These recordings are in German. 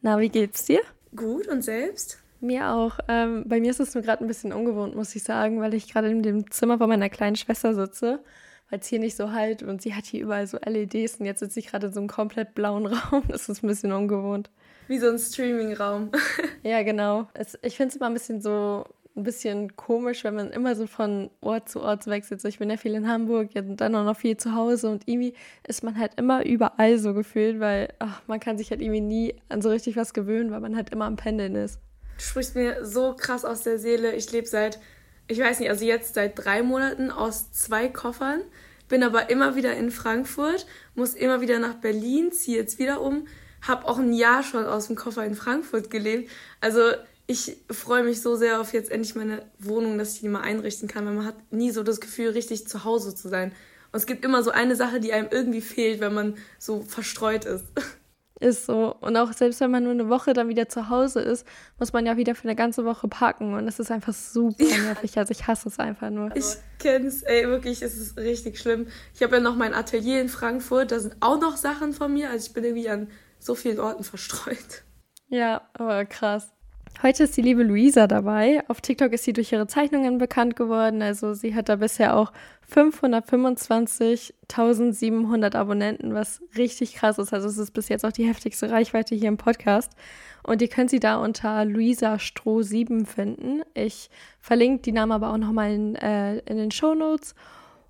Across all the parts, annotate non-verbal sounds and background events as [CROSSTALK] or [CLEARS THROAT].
Na, wie geht's dir? Gut und selbst? Mir auch. Ähm, bei mir ist es nur gerade ein bisschen ungewohnt, muss ich sagen, weil ich gerade in dem Zimmer von meiner kleinen Schwester sitze, weil es hier nicht so halt und sie hat hier überall so LEDs und jetzt sitze ich gerade in so einem komplett blauen [LAUGHS] Raum. Das ist ein bisschen ungewohnt. Wie so ein Streaming-Raum. [LAUGHS] ja, genau. Es, ich finde es immer ein bisschen so ein bisschen komisch, wenn man immer so von Ort zu Ort wechselt. So, ich bin ja viel in Hamburg, ja, dann auch noch viel zu Hause und irgendwie ist man halt immer überall so gefühlt, weil ach, man kann sich halt irgendwie nie an so richtig was gewöhnen, weil man halt immer am Pendeln ist. Du sprichst mir so krass aus der Seele. Ich lebe seit, ich weiß nicht, also jetzt seit drei Monaten aus zwei Koffern, bin aber immer wieder in Frankfurt, muss immer wieder nach Berlin, ziehe jetzt wieder um, habe auch ein Jahr schon aus dem Koffer in Frankfurt gelebt. Also ich freue mich so sehr auf jetzt endlich meine Wohnung, dass ich die mal einrichten kann, weil man hat nie so das Gefühl, richtig zu Hause zu sein. Und es gibt immer so eine Sache, die einem irgendwie fehlt, wenn man so verstreut ist. [LAUGHS] Ist so. Und auch selbst wenn man nur eine Woche dann wieder zu Hause ist, muss man ja wieder für eine ganze Woche packen. Und es ist einfach super ja. nervig. Also ich hasse es einfach nur. Ich kenn's, ey, wirklich, es ist richtig schlimm. Ich habe ja noch mein Atelier in Frankfurt, da sind auch noch Sachen von mir. Also ich bin irgendwie an so vielen Orten verstreut. Ja, aber krass. Heute ist die liebe Luisa dabei. Auf TikTok ist sie durch ihre Zeichnungen bekannt geworden. Also sie hat da bisher auch 525.700 Abonnenten, was richtig krass ist. Also es ist bis jetzt auch die heftigste Reichweite hier im Podcast. Und ihr könnt sie da unter Luisa Stroh 7 finden. Ich verlinke die Namen aber auch nochmal in, äh, in den Show Notes.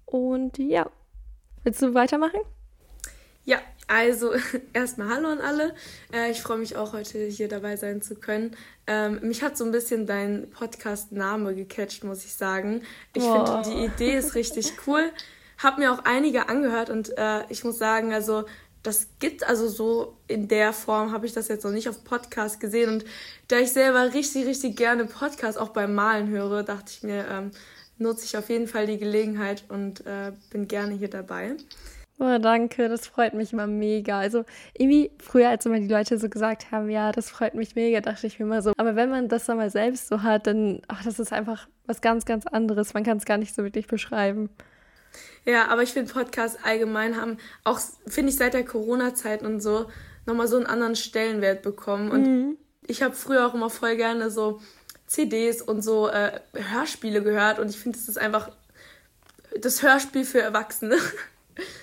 Und ja, willst du weitermachen? Ja, also [LAUGHS] erstmal Hallo an alle. Äh, ich freue mich auch heute hier dabei sein zu können. Ähm, mich hat so ein bisschen dein Podcast-Name gecatcht, muss ich sagen. Ich finde die Idee ist richtig [LAUGHS] cool. Hab mir auch einige angehört und äh, ich muss sagen, also das gibt also so in der Form habe ich das jetzt noch nicht auf Podcast gesehen und da ich selber richtig richtig gerne Podcast auch beim Malen höre, dachte ich mir ähm, nutze ich auf jeden Fall die Gelegenheit und äh, bin gerne hier dabei. Oh, danke, das freut mich immer mega. Also irgendwie früher, als immer die Leute so gesagt haben, ja, das freut mich mega, dachte ich mir immer so. Aber wenn man das dann mal selbst so hat, dann, ach, das ist einfach was ganz, ganz anderes. Man kann es gar nicht so wirklich beschreiben. Ja, aber ich finde Podcasts allgemein haben auch, finde ich, seit der Corona-Zeit und so nochmal so einen anderen Stellenwert bekommen. Und mhm. ich habe früher auch immer voll gerne so CDs und so äh, Hörspiele gehört und ich finde, das ist einfach das Hörspiel für Erwachsene. [LAUGHS]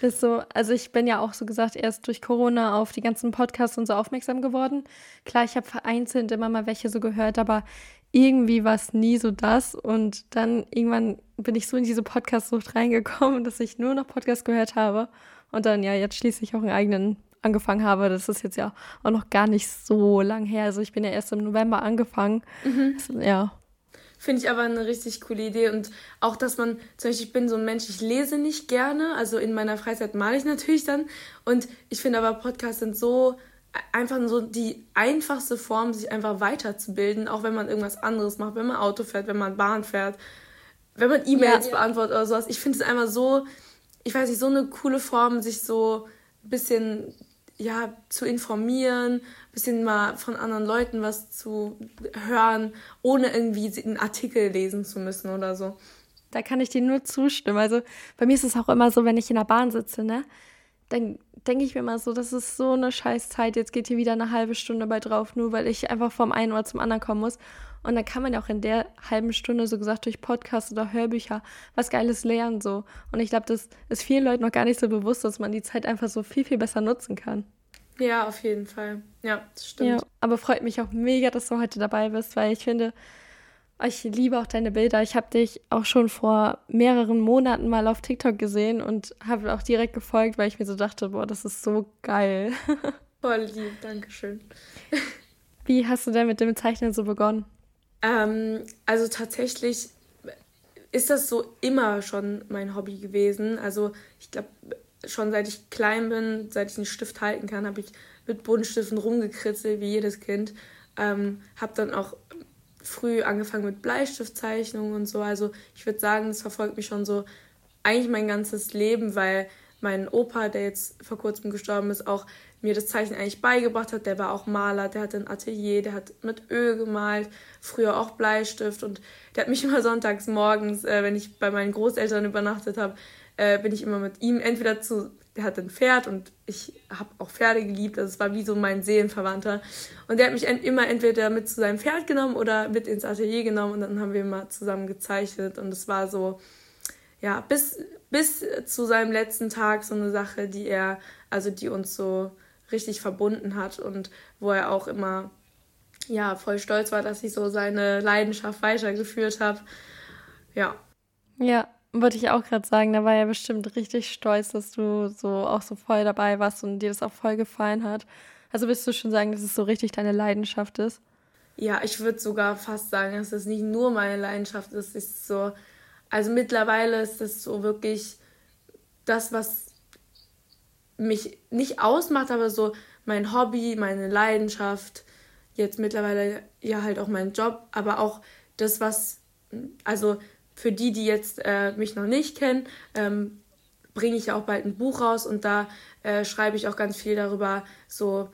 Ist so, also ich bin ja auch so gesagt erst durch Corona auf die ganzen Podcasts und so aufmerksam geworden. Klar, ich habe vereinzelt immer mal welche so gehört, aber irgendwie war es nie so das. Und dann irgendwann bin ich so in diese Podcast-Sucht reingekommen, dass ich nur noch Podcasts gehört habe. Und dann ja jetzt schließlich auch einen eigenen angefangen habe. Das ist jetzt ja auch noch gar nicht so lang her. Also ich bin ja erst im November angefangen. Mhm. Ja, Finde ich aber eine richtig coole Idee. Und auch, dass man, zum Beispiel, ich bin so ein Mensch, ich lese nicht gerne. Also in meiner Freizeit male ich natürlich dann. Und ich finde aber, Podcasts sind so einfach so die einfachste Form, sich einfach weiterzubilden, auch wenn man irgendwas anderes macht, wenn man Auto fährt, wenn man Bahn fährt, wenn man E-Mails ja, beantwortet oder sowas. Ich finde es einfach so, ich weiß nicht, so eine coole Form, sich so ein bisschen ja, zu informieren, bisschen mal von anderen Leuten was zu hören, ohne irgendwie einen Artikel lesen zu müssen oder so. Da kann ich dir nur zustimmen. Also bei mir ist es auch immer so, wenn ich in der Bahn sitze, ne, dann denke ich mir immer so, das ist so eine scheiß Zeit, jetzt geht hier wieder eine halbe Stunde bei drauf, nur weil ich einfach vom einen Ort zum anderen kommen muss. Und dann kann man ja auch in der halben Stunde, so gesagt, durch Podcasts oder Hörbücher was Geiles lernen, so. Und ich glaube, das ist vielen Leuten noch gar nicht so bewusst, dass man die Zeit einfach so viel, viel besser nutzen kann. Ja, auf jeden Fall. Ja, das stimmt. Ja, aber freut mich auch mega, dass du heute dabei bist, weil ich finde, ich liebe auch deine Bilder. Ich habe dich auch schon vor mehreren Monaten mal auf TikTok gesehen und habe auch direkt gefolgt, weil ich mir so dachte, boah, das ist so geil. [LAUGHS] Voll lieb, danke schön. Wie hast du denn mit dem Zeichnen so begonnen? Ähm, also tatsächlich ist das so immer schon mein Hobby gewesen. Also ich glaube, schon seit ich klein bin, seit ich einen Stift halten kann, habe ich mit Buntstiften rumgekritzelt, wie jedes Kind. Ähm, habe dann auch früh angefangen mit Bleistiftzeichnungen und so. Also ich würde sagen, das verfolgt mich schon so eigentlich mein ganzes Leben, weil mein Opa, der jetzt vor kurzem gestorben ist, auch mir das Zeichnen eigentlich beigebracht hat. Der war auch Maler, der hatte ein Atelier, der hat mit Öl gemalt, früher auch Bleistift und der hat mich [LAUGHS] immer sonntags morgens, äh, wenn ich bei meinen Großeltern übernachtet habe, äh, bin ich immer mit ihm entweder zu der hat ein Pferd und ich habe auch Pferde geliebt. Also es war wie so mein Seelenverwandter. Und der hat mich immer entweder mit zu seinem Pferd genommen oder mit ins Atelier genommen und dann haben wir mal zusammen gezeichnet. Und es war so, ja, bis, bis zu seinem letzten Tag so eine Sache, die er, also die uns so richtig verbunden hat und wo er auch immer, ja, voll stolz war, dass ich so seine Leidenschaft weitergeführt habe. Ja. Ja, wollte ich auch gerade sagen, da war er bestimmt richtig stolz, dass du so auch so voll dabei warst und dir das auch voll gefallen hat. Also willst du schon sagen, dass es so richtig deine Leidenschaft ist? Ja, ich würde sogar fast sagen, dass es nicht nur meine Leidenschaft ist. Es ist so, also mittlerweile ist es so wirklich das, was mich nicht ausmacht, aber so mein Hobby, meine Leidenschaft, jetzt mittlerweile ja halt auch mein Job, aber auch das, was, also für die, die jetzt äh, mich noch nicht kennen, ähm, bringe ich ja auch bald ein Buch raus und da äh, schreibe ich auch ganz viel darüber, so,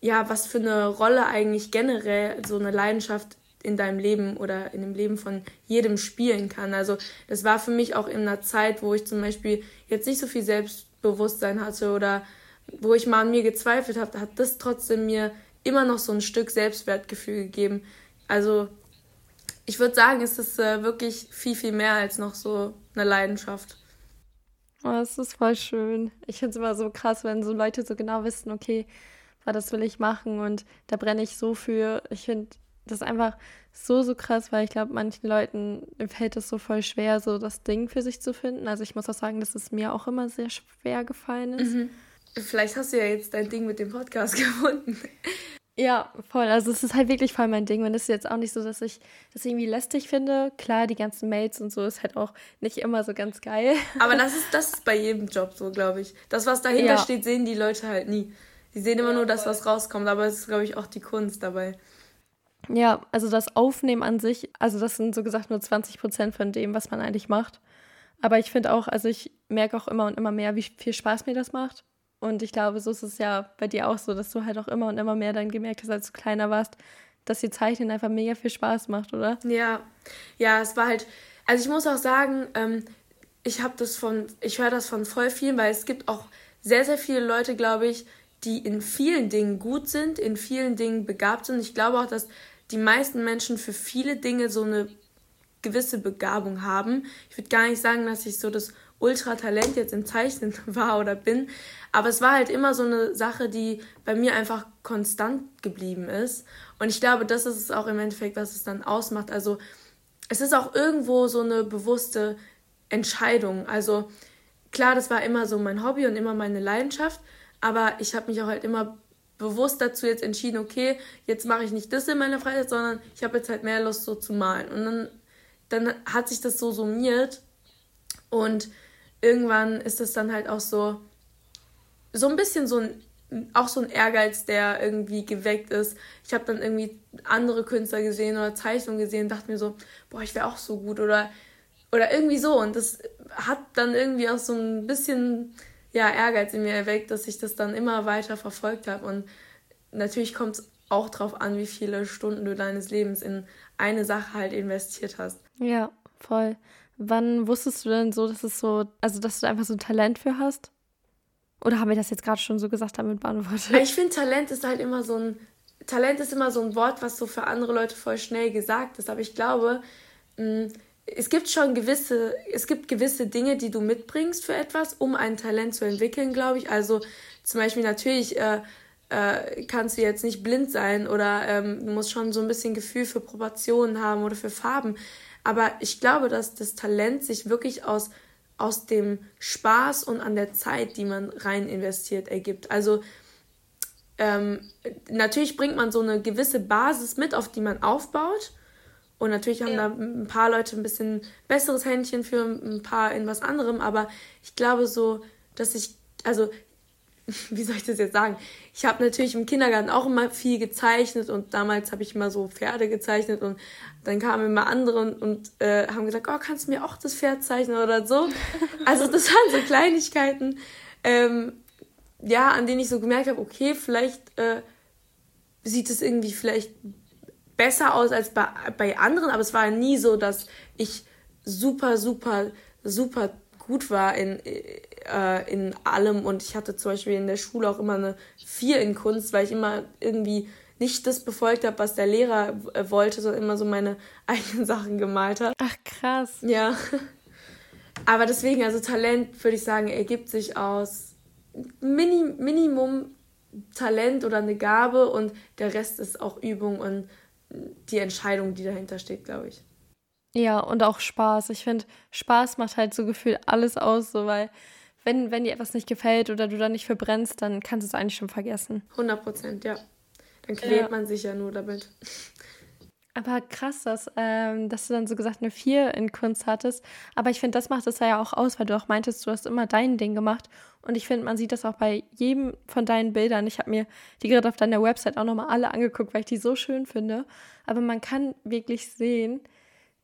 ja, was für eine Rolle eigentlich generell so eine Leidenschaft in deinem Leben oder in dem Leben von jedem spielen kann. Also das war für mich auch in einer Zeit, wo ich zum Beispiel jetzt nicht so viel Selbstbewusstsein hatte oder wo ich mal an mir gezweifelt habe, hat das trotzdem mir immer noch so ein Stück Selbstwertgefühl gegeben. Also ich würde sagen, es ist äh, wirklich viel, viel mehr als noch so eine Leidenschaft. Oh, es ist voll schön. Ich finde es immer so krass, wenn so Leute so genau wissen, okay, das will ich machen und da brenne ich so für. Ich finde das einfach so, so krass, weil ich glaube, manchen Leuten fällt es so voll schwer, so das Ding für sich zu finden. Also ich muss auch sagen, dass es mir auch immer sehr schwer gefallen ist. Mhm. Vielleicht hast du ja jetzt dein Ding mit dem Podcast [LAUGHS] gefunden. Ja, voll. Also es ist halt wirklich voll mein Ding. Und es ist jetzt auch nicht so, dass ich das irgendwie lästig finde. Klar, die ganzen Mails und so ist halt auch nicht immer so ganz geil. Aber das [LAUGHS] ist, das ist bei jedem Job so, glaube ich. Das, was dahinter ja. steht, sehen die Leute halt nie. Die sehen immer ja, nur das, was rauskommt. Aber es ist, glaube ich, auch die Kunst dabei. Ja, also das Aufnehmen an sich, also das sind so gesagt nur 20 Prozent von dem, was man eigentlich macht. Aber ich finde auch, also ich merke auch immer und immer mehr, wie viel Spaß mir das macht. Und ich glaube, so ist es ja bei dir auch so, dass du halt auch immer und immer mehr dann gemerkt hast, als du kleiner warst, dass die Zeichnen einfach mega viel Spaß macht, oder? Ja, ja, es war halt, also ich muss auch sagen, ähm, ich habe das von, ich höre das von voll vielen, weil es gibt auch sehr, sehr viele Leute, glaube ich, die in vielen Dingen gut sind, in vielen Dingen begabt sind. Ich glaube auch, dass die meisten Menschen für viele Dinge so eine gewisse Begabung haben. Ich würde gar nicht sagen, dass ich so das Ultratalent jetzt im Zeichnen [LAUGHS] war oder bin, aber es war halt immer so eine Sache, die bei mir einfach konstant geblieben ist. Und ich glaube, das ist es auch im Endeffekt, was es dann ausmacht. Also es ist auch irgendwo so eine bewusste Entscheidung. Also klar, das war immer so mein Hobby und immer meine Leidenschaft, aber ich habe mich auch halt immer bewusst dazu jetzt entschieden, okay, jetzt mache ich nicht das in meiner Freizeit, sondern ich habe jetzt halt mehr Lust so zu malen. Und dann, dann hat sich das so summiert und irgendwann ist es dann halt auch so, so ein bisschen so ein auch so ein Ehrgeiz, der irgendwie geweckt ist. Ich habe dann irgendwie andere Künstler gesehen oder Zeichnungen gesehen und dachte mir so, boah, ich wäre auch so gut oder oder irgendwie so und das hat dann irgendwie auch so ein bisschen ja Ehrgeiz in mir erweckt, dass ich das dann immer weiter verfolgt habe und natürlich kommt es auch darauf an, wie viele Stunden du deines Lebens in eine Sache halt investiert hast. Ja, voll. Wann wusstest du denn so, dass es so, also dass du einfach so ein Talent für hast? Oder haben wir das jetzt gerade schon so gesagt damit beantwortet? Ich finde, Talent ist halt immer so ein. Talent ist immer so ein Wort, was so für andere Leute voll schnell gesagt ist. Aber ich glaube, mm, es gibt schon gewisse, es gibt gewisse Dinge, die du mitbringst für etwas, um ein Talent zu entwickeln, glaube ich. Also zum Beispiel natürlich äh, äh, kannst du jetzt nicht blind sein oder ähm, du musst schon so ein bisschen Gefühl für Proportionen haben oder für Farben. Aber ich glaube, dass das Talent sich wirklich aus aus dem Spaß und an der Zeit, die man rein investiert, ergibt. Also ähm, natürlich bringt man so eine gewisse Basis mit, auf die man aufbaut. Und natürlich haben ja. da ein paar Leute ein bisschen besseres Händchen für ein paar in was anderem. Aber ich glaube so, dass ich, also [LAUGHS] wie soll ich das jetzt sagen? Ich habe natürlich im Kindergarten auch immer viel gezeichnet und damals habe ich immer so Pferde gezeichnet und dann kamen immer andere und, und äh, haben gesagt, oh, kannst du mir auch das Pferd zeichnen oder so? [LAUGHS] Also das waren so Kleinigkeiten, ähm, ja, an denen ich so gemerkt habe, okay, vielleicht äh, sieht es irgendwie vielleicht besser aus als bei, bei anderen, aber es war nie so, dass ich super, super, super gut war in, äh, in allem und ich hatte zum Beispiel in der Schule auch immer eine 4 in Kunst, weil ich immer irgendwie nicht das befolgt habe, was der Lehrer äh, wollte, sondern immer so meine [LAUGHS] eigenen Sachen gemalt habe. Ach krass. Ja. Aber deswegen, also Talent, würde ich sagen, ergibt sich aus Mini Minimum Talent oder eine Gabe und der Rest ist auch Übung und die Entscheidung, die dahinter steht, glaube ich. Ja, und auch Spaß. Ich finde, Spaß macht halt so gefühlt alles aus, so weil wenn, wenn dir etwas nicht gefällt oder du da nicht verbrennst, dann kannst du es eigentlich schon vergessen. 100 Prozent, ja. Dann quält ja. man sich ja nur damit. Aber krass, dass, ähm, dass du dann so gesagt eine 4 in Kunst hattest. Aber ich finde, das macht es ja auch aus, weil du auch meintest, du hast immer dein Ding gemacht. Und ich finde, man sieht das auch bei jedem von deinen Bildern. Ich habe mir die gerade auf deiner Website auch nochmal alle angeguckt, weil ich die so schön finde. Aber man kann wirklich sehen,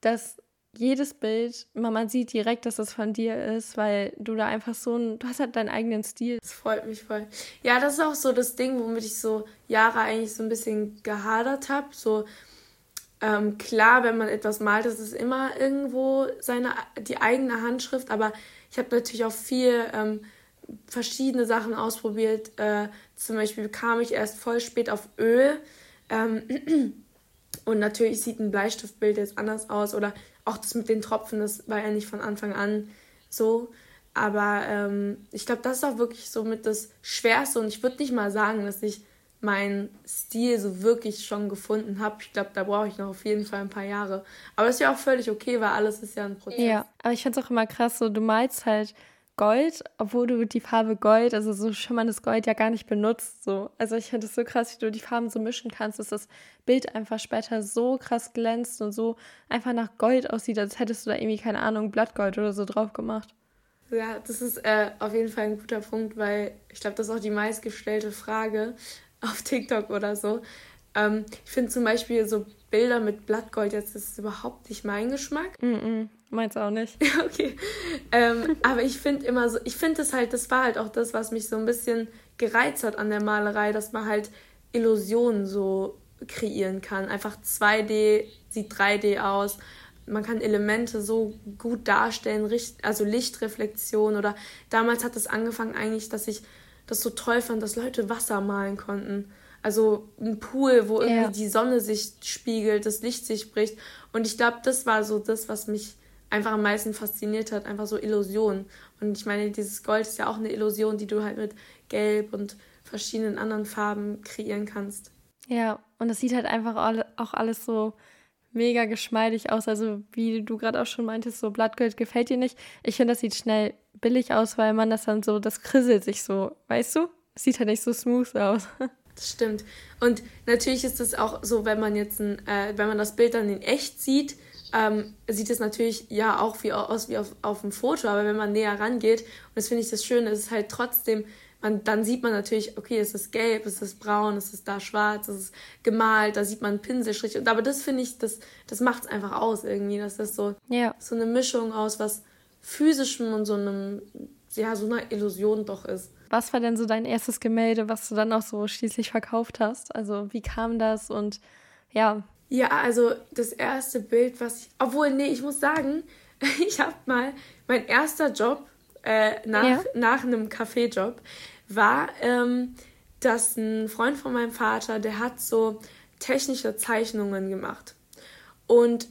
dass jedes Bild, man sieht direkt, dass es von dir ist, weil du da einfach so ein, du hast halt deinen eigenen Stil. Das freut mich voll. Ja, das ist auch so das Ding, womit ich so Jahre eigentlich so ein bisschen gehadert habe. So, ähm, klar, wenn man etwas malt, ist es immer irgendwo seine, die eigene Handschrift, aber ich habe natürlich auch viel ähm, verschiedene Sachen ausprobiert. Äh, zum Beispiel kam ich erst voll spät auf Öl. Ähm, [CLEARS THROAT] und natürlich sieht ein Bleistiftbild jetzt anders aus oder auch das mit den Tropfen, das war ja nicht von Anfang an so. Aber ähm, ich glaube, das ist auch wirklich so mit das Schwerste und ich würde nicht mal sagen, dass ich meinen Stil so wirklich schon gefunden habe. Ich glaube, da brauche ich noch auf jeden Fall ein paar Jahre. Aber ist ja auch völlig okay, weil alles ist ja ein Prozess. Ja, aber ich finde es auch immer krass, so du malst halt Gold, obwohl du die Farbe Gold, also so schimmerndes Gold ja gar nicht benutzt. So. Also ich finde es so krass, wie du die Farben so mischen kannst, dass das Bild einfach später so krass glänzt und so einfach nach Gold aussieht, als hättest du da irgendwie, keine Ahnung, Blattgold oder so drauf gemacht. Ja, das ist äh, auf jeden Fall ein guter Punkt, weil ich glaube, das ist auch die meistgestellte Frage [LAUGHS] auf TikTok oder so. Ähm, ich finde zum Beispiel so Bilder mit Blattgold jetzt ist überhaupt nicht mein Geschmack. Mm, -mm meins auch nicht. [LAUGHS] okay. Ähm, aber ich finde immer so, ich finde es halt, das war halt auch das, was mich so ein bisschen gereizt hat an der Malerei, dass man halt Illusionen so kreieren kann. Einfach 2D sieht 3D aus. Man kann Elemente so gut darstellen, also Lichtreflexion oder damals hat es angefangen eigentlich, dass ich das so toll fand, dass Leute Wasser malen konnten. Also ein Pool, wo irgendwie ja. die Sonne sich spiegelt, das Licht sich bricht. Und ich glaube, das war so das, was mich einfach am meisten fasziniert hat, einfach so Illusionen. Und ich meine, dieses Gold ist ja auch eine Illusion, die du halt mit Gelb und verschiedenen anderen Farben kreieren kannst. Ja, und es sieht halt einfach auch alles so mega geschmeidig aus. Also wie du gerade auch schon meintest, so Blattgold gefällt dir nicht. Ich finde, das sieht schnell billig aus, weil man das dann so, das krisselt sich so, weißt du? Es sieht halt nicht so smooth aus. [LAUGHS] Das stimmt. Und natürlich ist es auch so, wenn man jetzt ein, äh, wenn man das Bild dann in echt sieht, ähm, sieht es natürlich ja auch wie aus wie auf, auf dem Foto, aber wenn man näher rangeht, und das finde ich das Schöne, ist es halt trotzdem, man, dann sieht man natürlich, okay, es ist gelb, es ist braun, es ist da schwarz, es ist gemalt, da sieht man einen Pinselstrich. Und, aber das finde ich, das, das macht es einfach aus irgendwie, dass das so, ja. so eine Mischung aus was Physischem und so einem, ja, so einer Illusion doch ist. Was war denn so dein erstes Gemälde, was du dann auch so schließlich verkauft hast? Also wie kam das und ja, ja, also das erste Bild, was ich. Obwohl, nee, ich muss sagen, [LAUGHS] ich habe mal mein erster Job äh, nach, ja. nach einem Kaffeejob war, ähm, dass ein Freund von meinem Vater, der hat so technische Zeichnungen gemacht. Und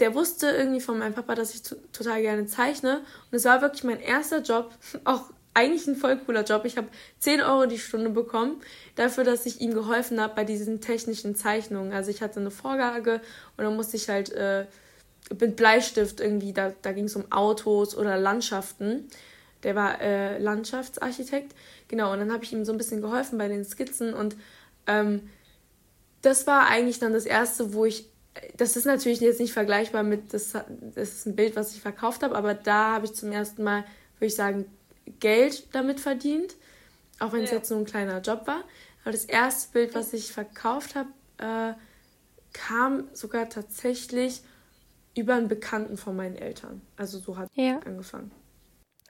der wusste irgendwie von meinem Papa, dass ich total gerne zeichne. Und es war wirklich mein erster Job, [LAUGHS] auch eigentlich ein voll cooler Job. Ich habe 10 Euro die Stunde bekommen dafür, dass ich ihm geholfen habe bei diesen technischen Zeichnungen. Also ich hatte eine Vorlage und dann musste ich halt äh, mit Bleistift irgendwie, da, da ging es um Autos oder Landschaften. Der war äh, Landschaftsarchitekt. Genau, und dann habe ich ihm so ein bisschen geholfen bei den Skizzen und ähm, das war eigentlich dann das erste, wo ich das ist natürlich jetzt nicht vergleichbar mit, das, das ist ein Bild, was ich verkauft habe, aber da habe ich zum ersten Mal, würde ich sagen, Geld damit verdient, auch wenn es ja. jetzt so ein kleiner Job war. Aber das erste Bild, was ich verkauft habe, äh, kam sogar tatsächlich über einen Bekannten von meinen Eltern. Also so hat ja. angefangen.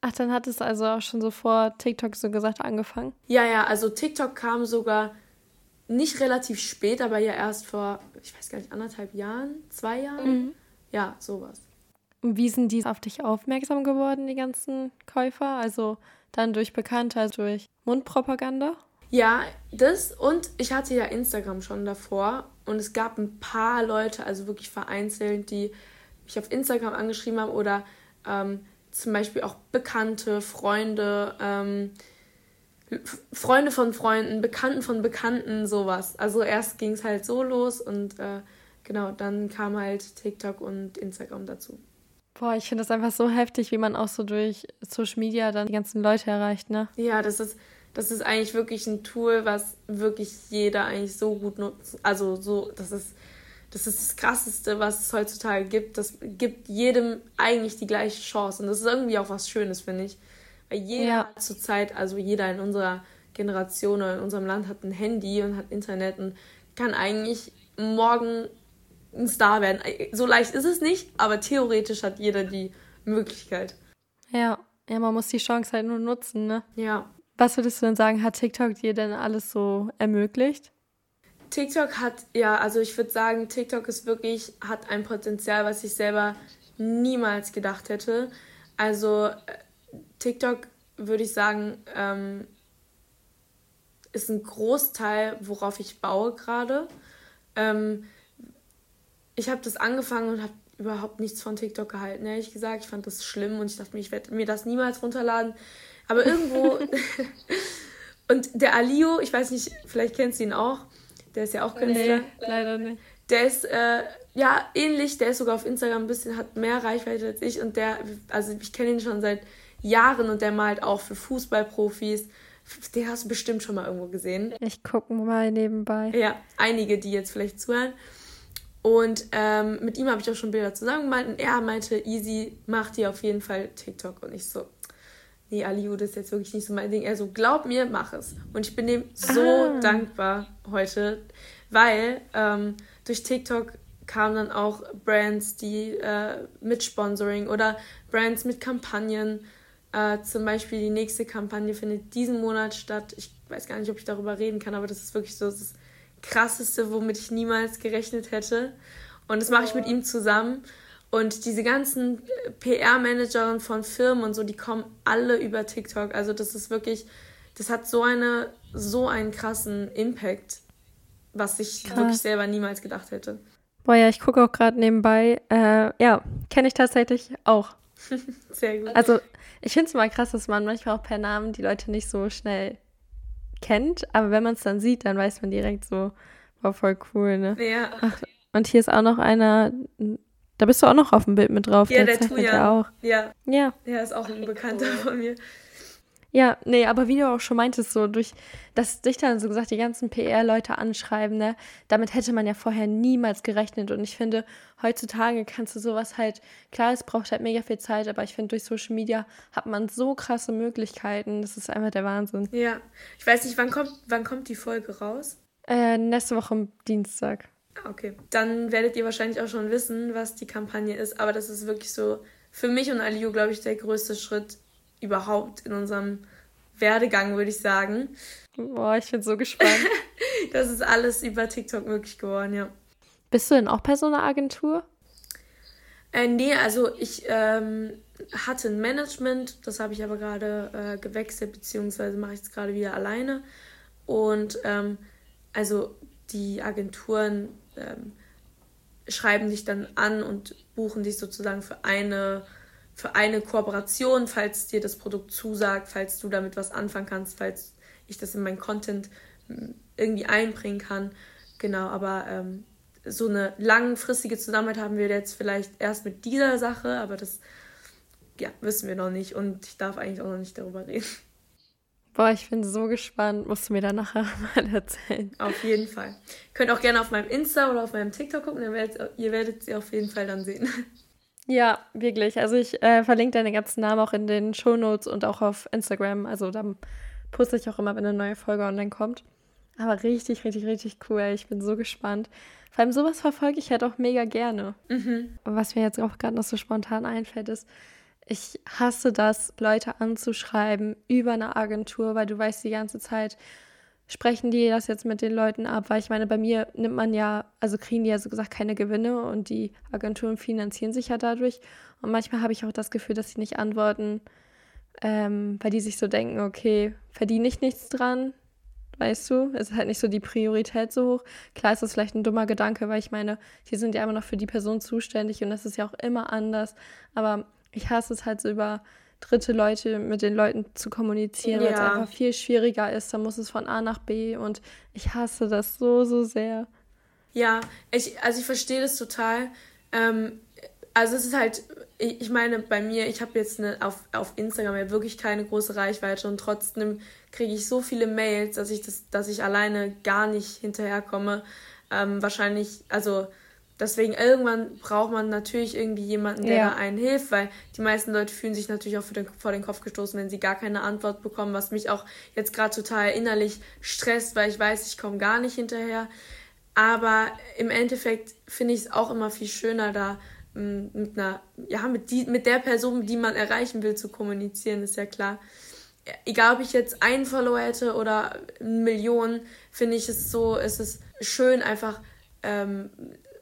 Ach, dann hat es also auch schon so vor TikTok so gesagt angefangen? Ja, ja, also TikTok kam sogar nicht relativ spät, aber ja erst vor, ich weiß gar nicht, anderthalb Jahren, zwei Jahren. Mhm. Ja, sowas. Wie sind die auf dich aufmerksam geworden, die ganzen Käufer? Also dann durch Bekannte, also durch Mundpropaganda? Ja, das und ich hatte ja Instagram schon davor und es gab ein paar Leute, also wirklich vereinzelt, die mich auf Instagram angeschrieben haben oder ähm, zum Beispiel auch Bekannte, Freunde, ähm, Freunde von Freunden, Bekannten von Bekannten, sowas. Also erst ging es halt so los und äh, genau, dann kam halt TikTok und Instagram dazu. Boah, ich finde das einfach so heftig, wie man auch so durch Social Media dann die ganzen Leute erreicht, ne? Ja, das ist, das ist eigentlich wirklich ein Tool, was wirklich jeder eigentlich so gut nutzt. Also so, das ist, das ist das Krasseste, was es heutzutage gibt. Das gibt jedem eigentlich die gleiche Chance. Und das ist irgendwie auch was Schönes, finde ich. Weil jeder ja. zurzeit, also jeder in unserer Generation oder in unserem Land hat ein Handy und hat Internet und kann eigentlich morgen ein Star werden. So leicht ist es nicht, aber theoretisch hat jeder die Möglichkeit. Ja, ja, man muss die Chance halt nur nutzen, ne? Ja. Was würdest du denn sagen, hat TikTok dir denn alles so ermöglicht? TikTok hat, ja, also ich würde sagen, TikTok ist wirklich, hat ein Potenzial, was ich selber niemals gedacht hätte. Also äh, TikTok würde ich sagen, ähm, ist ein Großteil, worauf ich baue gerade. Ähm, ich habe das angefangen und habe überhaupt nichts von TikTok gehalten, ehrlich gesagt. Ich fand das schlimm und ich dachte mir, ich werde mir das niemals runterladen. Aber irgendwo. [LAUGHS] und der Alio, ich weiß nicht, vielleicht kennst du ihn auch. Der ist ja auch Künstler. Nee, leider nicht. Der ist, äh, ja, ähnlich. Der ist sogar auf Instagram ein bisschen, hat mehr Reichweite als ich. Und der, also ich kenne ihn schon seit Jahren und der malt auch für Fußballprofis. Den hast du bestimmt schon mal irgendwo gesehen. Ich gucke mal nebenbei. Ja, einige, die jetzt vielleicht zuhören. Und ähm, mit ihm habe ich auch schon Bilder zusammengemalt und er meinte, easy, mach dir auf jeden Fall TikTok. Und ich so, nee, Aliu, das ist jetzt wirklich nicht so mein Ding. Er so, glaub mir, mach es. Und ich bin dem so ah. dankbar heute, weil ähm, durch TikTok kamen dann auch Brands, die äh, mit Sponsoring oder Brands mit Kampagnen. Äh, zum Beispiel die nächste Kampagne findet diesen Monat statt. Ich weiß gar nicht, ob ich darüber reden kann, aber das ist wirklich so das Krasseste, womit ich niemals gerechnet hätte. Und das mache ich mit ihm zusammen. Und diese ganzen PR-Managerinnen von Firmen und so, die kommen alle über TikTok. Also das ist wirklich, das hat so eine, so einen krassen Impact, was ich Krass. wirklich selber niemals gedacht hätte. Boah, ja, ich gucke auch gerade nebenbei. Äh, ja, kenne ich tatsächlich auch. [LAUGHS] Sehr gut. Also ich finde es mal krass, dass man manchmal auch per Namen die Leute nicht so schnell kennt, aber wenn man es dann sieht, dann weiß man direkt so, war voll cool, ne? Ja. Ach, und hier ist auch noch einer, da bist du auch noch auf dem Bild mit drauf. Ja, der, der Tujan. Ja auch. Ja. Ja. Der ist auch ein Bekannter von mir. Ja, nee, aber wie du auch schon meintest, so durch, dass dich dann so gesagt die ganzen PR-Leute anschreiben, ne, damit hätte man ja vorher niemals gerechnet. Und ich finde, heutzutage kannst du sowas halt, klar, es braucht halt mega viel Zeit, aber ich finde, durch Social Media hat man so krasse Möglichkeiten. Das ist einfach der Wahnsinn. Ja. Ich weiß nicht, wann kommt, wann kommt die Folge raus? Äh, nächste Woche am Dienstag. Ah, okay. Dann werdet ihr wahrscheinlich auch schon wissen, was die Kampagne ist. Aber das ist wirklich so für mich und Aliu, glaube ich, der größte Schritt überhaupt in unserem Werdegang, würde ich sagen. Boah, ich bin so gespannt. [LAUGHS] das ist alles über TikTok möglich geworden, ja. Bist du denn auch bei so einer Agentur? Äh, nee, also ich ähm, hatte ein Management, das habe ich aber gerade äh, gewechselt, beziehungsweise mache ich es gerade wieder alleine. Und ähm, also die Agenturen ähm, schreiben dich dann an und buchen dich sozusagen für eine, für eine Kooperation, falls dir das Produkt zusagt, falls du damit was anfangen kannst, falls ich das in meinen Content hm, irgendwie einbringen kann. Genau, aber ähm, so eine langfristige Zusammenarbeit haben wir jetzt vielleicht erst mit dieser Sache, aber das ja, wissen wir noch nicht und ich darf eigentlich auch noch nicht darüber reden. Boah, ich bin so gespannt. Musst du mir da nachher [LAUGHS] mal erzählen. Auf jeden Fall. Könnt auch gerne auf meinem Insta oder auf meinem TikTok gucken, dann werdet, ihr werdet sie auf jeden Fall dann sehen. Ja, wirklich. Also ich äh, verlinke deine ganzen Namen auch in den Shownotes und auch auf Instagram. Also da poste ich auch immer, wenn eine neue Folge online kommt. Aber richtig, richtig, richtig cool. Ich bin so gespannt. Vor allem sowas verfolge ich halt auch mega gerne. Mhm. Was mir jetzt auch gerade noch so spontan einfällt, ist, ich hasse das, Leute anzuschreiben über eine Agentur, weil du weißt die ganze Zeit, sprechen die das jetzt mit den Leuten ab? Weil ich meine, bei mir nimmt man ja, also kriegen die ja so gesagt keine Gewinne und die Agenturen finanzieren sich ja dadurch. Und manchmal habe ich auch das Gefühl, dass sie nicht antworten, ähm, weil die sich so denken, okay, verdiene ich nichts dran, weißt du? Es ist halt nicht so die Priorität so hoch. Klar ist das vielleicht ein dummer Gedanke, weil ich meine, die sind ja immer noch für die Person zuständig und das ist ja auch immer anders. Aber ich hasse es halt so über dritte Leute mit den Leuten zu kommunizieren, ja. weil es einfach viel schwieriger ist. Da muss es von A nach B und ich hasse das so, so sehr. Ja, ich, also ich verstehe das total. Ähm, also es ist halt, ich meine, bei mir, ich habe jetzt eine, auf, auf Instagram ja wirklich keine große Reichweite und trotzdem kriege ich so viele Mails, dass ich das, dass ich alleine gar nicht hinterherkomme. Ähm, wahrscheinlich, also deswegen irgendwann braucht man natürlich irgendwie jemanden, der ja. da einen hilft, weil die meisten Leute fühlen sich natürlich auch den, vor den Kopf gestoßen, wenn sie gar keine Antwort bekommen, was mich auch jetzt gerade total innerlich stresst, weil ich weiß, ich komme gar nicht hinterher. Aber im Endeffekt finde ich es auch immer viel schöner, da mm, mit einer, ja, mit, die, mit der Person, die man erreichen will, zu kommunizieren, ist ja klar. Egal, ob ich jetzt einen Follower hätte oder Millionen, finde ich es so, es ist schön, einfach ähm,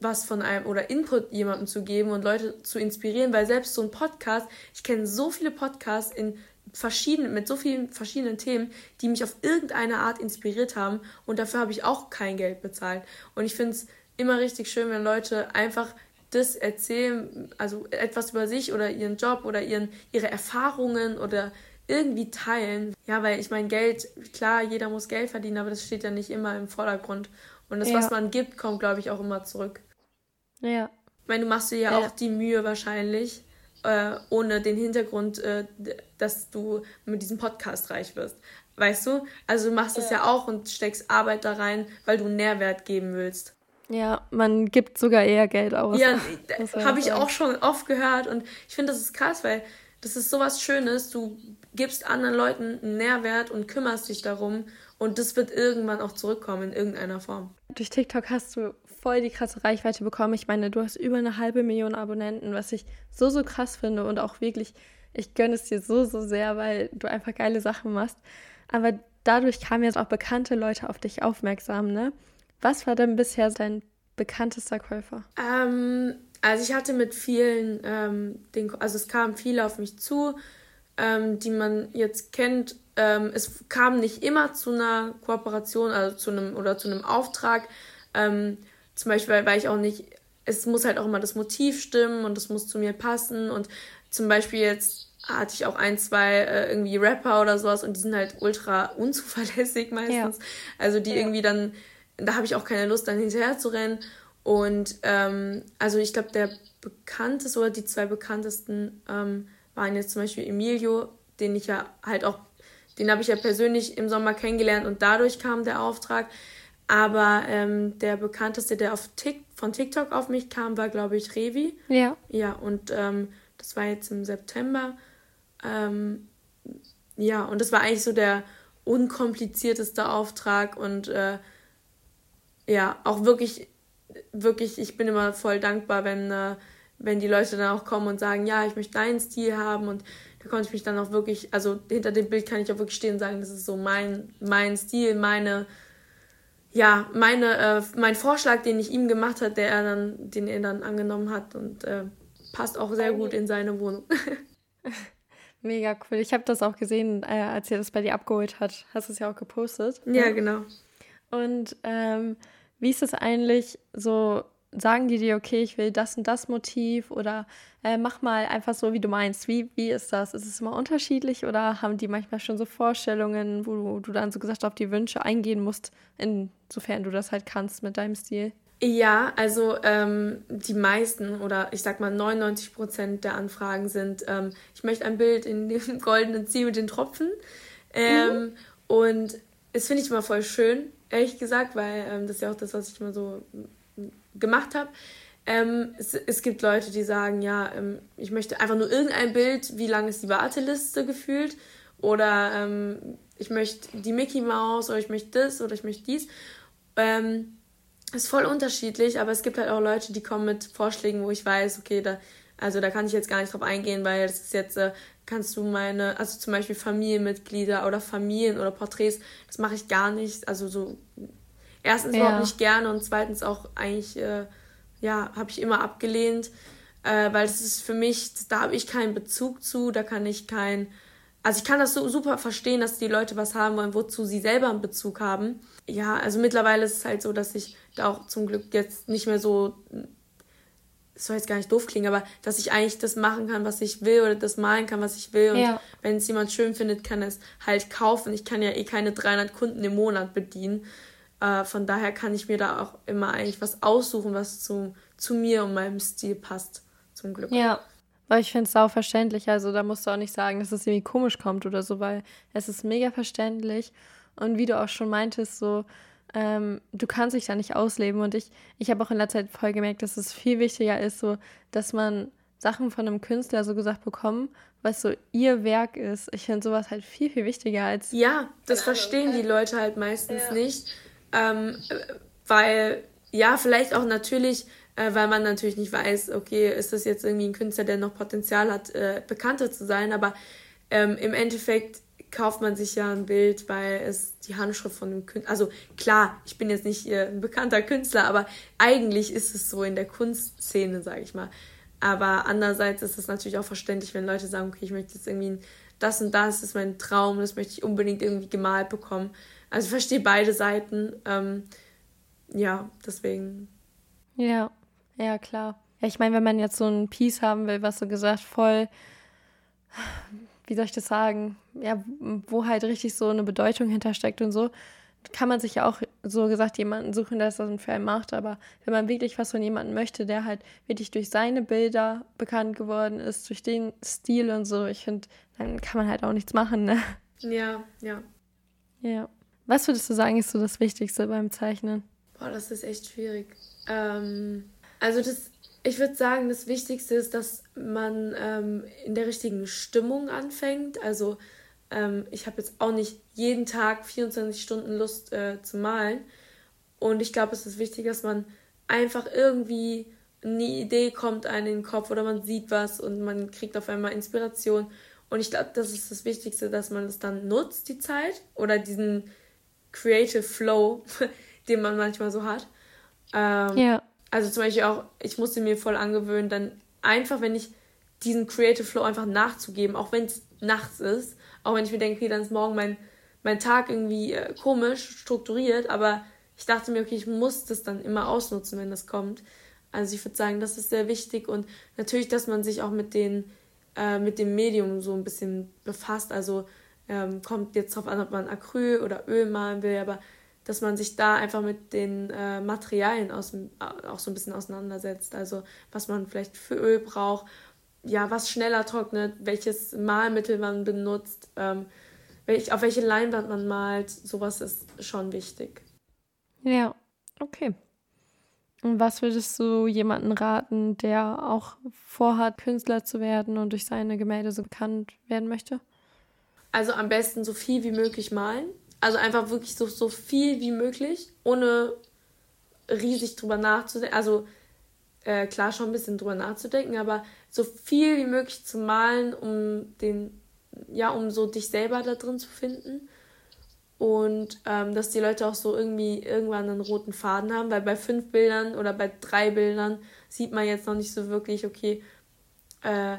was von einem oder Input jemandem zu geben und Leute zu inspirieren, weil selbst so ein Podcast, ich kenne so viele Podcasts in verschiedenen, mit so vielen verschiedenen Themen, die mich auf irgendeine Art inspiriert haben und dafür habe ich auch kein Geld bezahlt. Und ich finde es immer richtig schön, wenn Leute einfach das erzählen, also etwas über sich oder ihren Job oder ihren, ihre Erfahrungen oder irgendwie teilen. Ja, weil ich meine, Geld, klar, jeder muss Geld verdienen, aber das steht ja nicht immer im Vordergrund. Und das, ja. was man gibt, kommt, glaube ich, auch immer zurück. Ja. Ich meine, du machst dir ja, ja. auch die Mühe wahrscheinlich, äh, ohne den Hintergrund, äh, dass du mit diesem Podcast reich wirst. Weißt du? Also du machst es ja. ja auch und steckst Arbeit da rein, weil du Nährwert geben willst. Ja, man gibt sogar eher Geld aus. Ja, [LAUGHS] habe ich auch schon oft gehört und ich finde, das ist krass, weil das ist sowas Schönes. Du gibst anderen Leuten einen Nährwert und kümmerst dich darum und das wird irgendwann auch zurückkommen in irgendeiner Form. Durch TikTok hast du voll die krasse Reichweite bekommen. Ich meine, du hast über eine halbe Million Abonnenten, was ich so, so krass finde und auch wirklich, ich gönne es dir so, so sehr, weil du einfach geile Sachen machst. Aber dadurch kamen jetzt auch bekannte Leute auf dich aufmerksam, ne? Was war denn bisher dein bekanntester Käufer? Ähm, also ich hatte mit vielen, ähm, den, also es kamen viele auf mich zu, ähm, die man jetzt kennt. Ähm, es kam nicht immer zu einer Kooperation, also zu einem oder zu einem Auftrag. Ähm, zum Beispiel, weil ich auch nicht, es muss halt auch immer das Motiv stimmen und es muss zu mir passen. Und zum Beispiel jetzt hatte ich auch ein, zwei äh, irgendwie Rapper oder sowas und die sind halt ultra [LAUGHS] unzuverlässig meistens. Ja. Also die ja. irgendwie dann, da habe ich auch keine Lust, dann hinterher zu rennen. Und ähm, also ich glaube, der bekannteste oder die zwei bekanntesten ähm, waren jetzt zum Beispiel Emilio, den ich ja halt auch, den habe ich ja persönlich im Sommer kennengelernt und dadurch kam der Auftrag. Aber ähm, der bekannteste, der auf Tik von TikTok auf mich kam, war, glaube ich, Revi. Ja. Ja, und ähm, das war jetzt im September. Ähm, ja, und das war eigentlich so der unkomplizierteste Auftrag und äh, ja, auch wirklich, wirklich, ich bin immer voll dankbar, wenn, äh, wenn die Leute dann auch kommen und sagen, ja, ich möchte deinen Stil haben und da konnte ich mich dann auch wirklich, also hinter dem Bild kann ich auch wirklich stehen und sagen, das ist so mein, mein Stil, meine ja, meine, äh, mein Vorschlag, den ich ihm gemacht habe, der er dann, den er dann angenommen hat und äh, passt auch sehr gut in seine Wohnung. [LAUGHS] Mega cool. Ich habe das auch gesehen, äh, als er das bei dir abgeholt hat. Hast du es ja auch gepostet. Ja, genau. Und ähm, wie ist es eigentlich so sagen die dir, okay, ich will das und das Motiv oder äh, mach mal einfach so, wie du meinst. Wie, wie ist das? Ist es immer unterschiedlich oder haben die manchmal schon so Vorstellungen, wo du, du dann so gesagt auf die Wünsche eingehen musst, insofern du das halt kannst mit deinem Stil? Ja, also ähm, die meisten oder ich sag mal 99 Prozent der Anfragen sind, ähm, ich möchte ein Bild in dem [LAUGHS] goldenen Ziel mit den Tropfen. Ähm, mhm. Und das finde ich immer voll schön, ehrlich gesagt, weil ähm, das ist ja auch das, was ich immer so gemacht habe. Ähm, es, es, gibt Leute, die sagen, ja, ähm, ich möchte einfach nur irgendein Bild, wie lang ist die Warteliste gefühlt oder ähm, ich möchte die Mickey Mouse oder ich möchte das oder ich möchte dies. Ähm, ist voll unterschiedlich, aber es gibt halt auch Leute, die kommen mit Vorschlägen, wo ich weiß, okay, da, also da kann ich jetzt gar nicht drauf eingehen, weil das ist jetzt, äh, kannst du meine, also zum Beispiel Familienmitglieder oder Familien oder Porträts, das mache ich gar nicht. Also so erstens ja. überhaupt nicht gerne und zweitens auch eigentlich, äh, ja, habe ich immer abgelehnt, äh, weil das ist für mich, da habe ich keinen Bezug zu, da kann ich kein, also ich kann das so super verstehen, dass die Leute was haben wollen, wozu sie selber einen Bezug haben. Ja, also mittlerweile ist es halt so, dass ich da auch zum Glück jetzt nicht mehr so es soll jetzt gar nicht doof klingen, aber dass ich eigentlich das machen kann, was ich will oder das malen kann, was ich will. Und ja. wenn es jemand schön findet, kann es halt kaufen. Ich kann ja eh keine 300 Kunden im Monat bedienen. Äh, von daher kann ich mir da auch immer eigentlich was aussuchen, was zu, zu mir und meinem Stil passt. Zum Glück. Ja, weil ich finde es auch verständlich. Also da musst du auch nicht sagen, dass es irgendwie komisch kommt oder so, weil es ist mega verständlich. Und wie du auch schon meintest, so ähm, du kannst dich da nicht ausleben. Und ich, ich habe auch in letzter Zeit voll gemerkt, dass es viel wichtiger ist, so, dass man Sachen von einem Künstler so gesagt bekommt, was so ihr Werk ist. Ich finde sowas halt viel, viel wichtiger als. Ja, das verstehen die Leute halt meistens ja. nicht. Ähm, weil, ja, vielleicht auch natürlich, äh, weil man natürlich nicht weiß, okay, ist das jetzt irgendwie ein Künstler, der noch Potenzial hat, äh, bekannter zu sein, aber ähm, im Endeffekt kauft man sich ja ein Bild, weil es die Handschrift von einem Künstler. Also klar, ich bin jetzt nicht äh, ein bekannter Künstler, aber eigentlich ist es so in der Kunstszene, sage ich mal. Aber andererseits ist es natürlich auch verständlich, wenn Leute sagen, okay, ich möchte jetzt irgendwie das und das ist mein Traum, das möchte ich unbedingt irgendwie gemalt bekommen. Also ich verstehe beide Seiten. Ähm, ja, deswegen. Ja, ja, klar. Ja, ich meine, wenn man jetzt so ein Piece haben will, was so gesagt voll wie soll ich das sagen, ja, wo halt richtig so eine Bedeutung hintersteckt und so, kann man sich ja auch so gesagt jemanden suchen, der das dann für einen macht. Aber wenn man wirklich was von jemandem möchte, der halt wirklich durch seine Bilder bekannt geworden ist, durch den Stil und so, ich finde, dann kann man halt auch nichts machen, ne? Ja, ja. Ja. Was würdest du sagen, ist so das Wichtigste beim Zeichnen? Boah, das ist echt schwierig. Ähm, also das ich würde sagen, das Wichtigste ist, dass man ähm, in der richtigen Stimmung anfängt. Also ähm, ich habe jetzt auch nicht jeden Tag 24 Stunden Lust äh, zu malen. Und ich glaube, es ist wichtig, dass man einfach irgendwie eine Idee kommt einem in den Kopf oder man sieht was und man kriegt auf einmal Inspiration. Und ich glaube, das ist das Wichtigste, dass man es dann nutzt, die Zeit oder diesen Creative Flow, [LAUGHS] den man manchmal so hat. Ähm, ja also zum Beispiel auch, ich musste mir voll angewöhnen, dann einfach, wenn ich diesen Creative Flow einfach nachzugeben, auch wenn es nachts ist, auch wenn ich mir denke, okay, dann ist morgen mein, mein Tag irgendwie äh, komisch strukturiert, aber ich dachte mir, okay, ich muss das dann immer ausnutzen, wenn das kommt. Also ich würde sagen, das ist sehr wichtig und natürlich, dass man sich auch mit den äh, mit dem Medium so ein bisschen befasst. Also ähm, kommt jetzt drauf an, ob man Acryl oder Öl malen will, aber dass man sich da einfach mit den äh, Materialien aus, auch so ein bisschen auseinandersetzt. Also was man vielleicht für Öl braucht, ja, was schneller trocknet, welches Malmittel man benutzt, ähm, welch, auf welche Leinwand man malt, sowas ist schon wichtig. Ja, okay. Und was würdest du jemanden raten, der auch vorhat, Künstler zu werden und durch seine Gemälde so bekannt werden möchte? Also am besten so viel wie möglich malen. Also einfach wirklich so, so viel wie möglich, ohne riesig drüber nachzudenken. Also äh, klar schon ein bisschen drüber nachzudenken, aber so viel wie möglich zu malen, um den, ja, um so dich selber da drin zu finden. Und ähm, dass die Leute auch so irgendwie irgendwann einen roten Faden haben, weil bei fünf Bildern oder bei drei Bildern sieht man jetzt noch nicht so wirklich, okay, äh,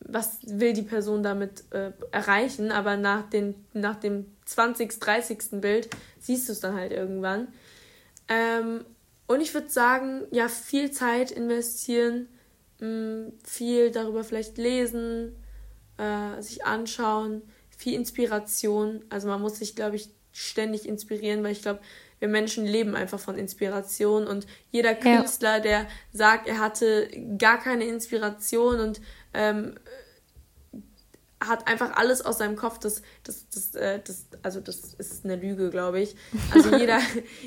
was will die Person damit äh, erreichen, aber nach, den, nach dem 20., 30. Bild siehst du es dann halt irgendwann. Ähm, und ich würde sagen, ja, viel Zeit investieren, mh, mm, viel darüber vielleicht lesen, äh, sich anschauen, viel Inspiration. Also man muss sich, glaube ich, ständig inspirieren, weil ich glaube, wir Menschen leben einfach von Inspiration und jeder Künstler, ja. der sagt, er hatte gar keine Inspiration und ähm, hat einfach alles aus seinem Kopf, das, das, das, äh, das, also das ist eine Lüge, glaube ich. Also [LAUGHS] jeder,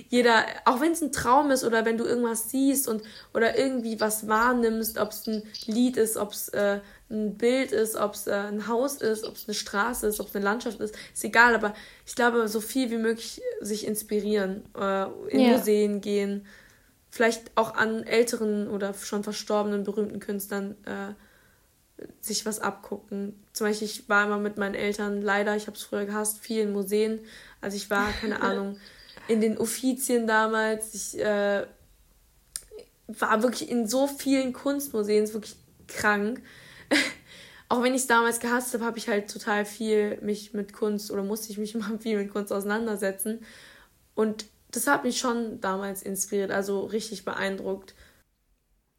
jeder, auch wenn es ein Traum ist oder wenn du irgendwas siehst und oder irgendwie was wahrnimmst, ob es ein Lied ist, ob es äh, ein Bild ist, ob es äh, ein Haus ist, ob es eine Straße ist, ob es eine Landschaft ist, ist egal, aber ich glaube, so viel wie möglich sich inspirieren, äh, in yeah. Museen gehen, vielleicht auch an älteren oder schon verstorbenen berühmten Künstlern äh, sich was abgucken. Zum Beispiel, ich war immer mit meinen Eltern, leider, ich habe es früher gehasst, viel in Museen. Also ich war, keine [LAUGHS] Ahnung, in den Uffizien damals. Ich äh, war wirklich in so vielen Kunstmuseen, ist wirklich krank. [LAUGHS] Auch wenn ich es damals gehasst habe, habe ich halt total viel mich mit Kunst oder musste ich mich [LAUGHS] immer viel mit Kunst auseinandersetzen. Und das hat mich schon damals inspiriert, also richtig beeindruckt.